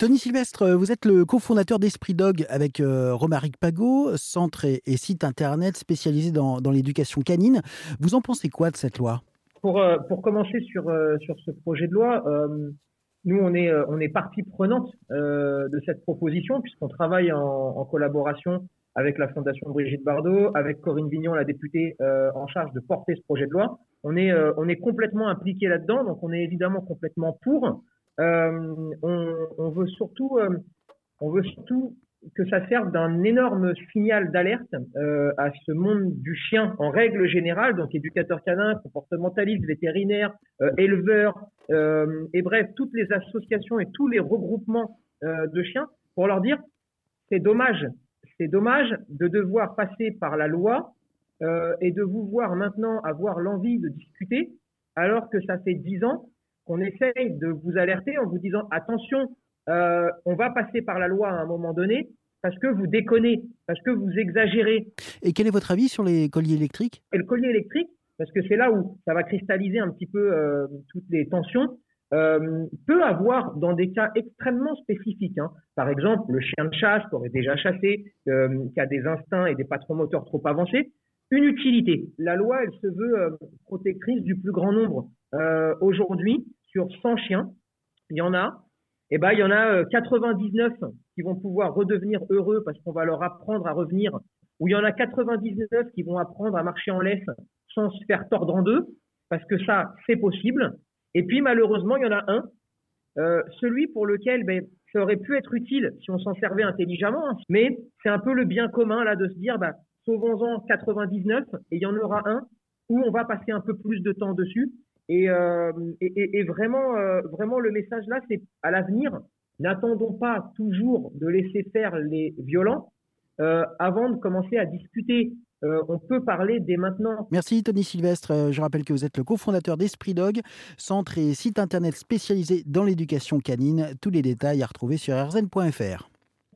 Tony Sylvestre, vous êtes le cofondateur d'Esprit Dog avec euh, Romaric Pagot, centre et, site internet spécialisé dans, l'éducation canine. Vous en pensez quoi de cette loi? Pour, euh, pour commencer sur, euh, sur ce projet de loi, nous, on est, on est partie prenante de cette proposition puisqu'on travaille en, en, collaboration avec la Fondation Brigitte Bardot, avec Corinne Vignon, la députée en charge de porter ce projet de loi. On est, on est complètement impliqué là-dedans, donc on est évidemment complètement pour. Euh, on, veut surtout, euh, on veut surtout que ça serve d'un énorme signal d'alerte euh, à ce monde du chien en règle générale, donc éducateur canin, comportementaliste, vétérinaire, éleveur, et bref, toutes les associations et tous les regroupements de chiens, pour leur dire, c'est dommage, c'est dommage de devoir passer par la loi et de vous voir maintenant avoir l'envie de discuter, alors que ça fait dix ans on essaye de vous alerter en vous disant attention, euh, on va passer par la loi à un moment donné parce que vous déconnez, parce que vous exagérez. Et quel est votre avis sur les colliers électriques? Et le collier électrique, parce que c'est là où ça va cristalliser un petit peu euh, toutes les tensions, euh, peut avoir dans des cas extrêmement spécifiques. Hein. Par exemple, le chien de chasse qui aurait déjà chassé, qui a des instincts et des patrons moteurs trop avancés, une utilité. La loi, elle se veut protectrice du plus grand nombre. Aujourd'hui, sur 100 chiens, il y en a, eh ben, il y en a 99 euh, qui vont pouvoir redevenir heureux parce qu'on va leur apprendre à revenir, ou il y en a 99 qui vont apprendre à marcher en laisse sans se faire tordre en deux, parce que ça, c'est possible. Et puis, malheureusement, il y en a un, euh, celui pour lequel ben, ça aurait pu être utile si on s'en servait intelligemment, hein. mais c'est un peu le bien commun là de se dire, bah, sauvons-en 99 et il y en aura un où on va passer un peu plus de temps dessus euh, et, vraiment, euh, vraiment, le message là, c'est à l'avenir, n'attendons pas toujours de laisser faire les violents euh, avant de commencer à discuter. on peut parler dès maintenant. Merci Tony Sylvestre. Je rappelle que vous êtes le cofondateur d'Esprit Dog, centre et site internet spécialisé dans l'éducation canine. Tous les détails à retrouver sur rzn.fr.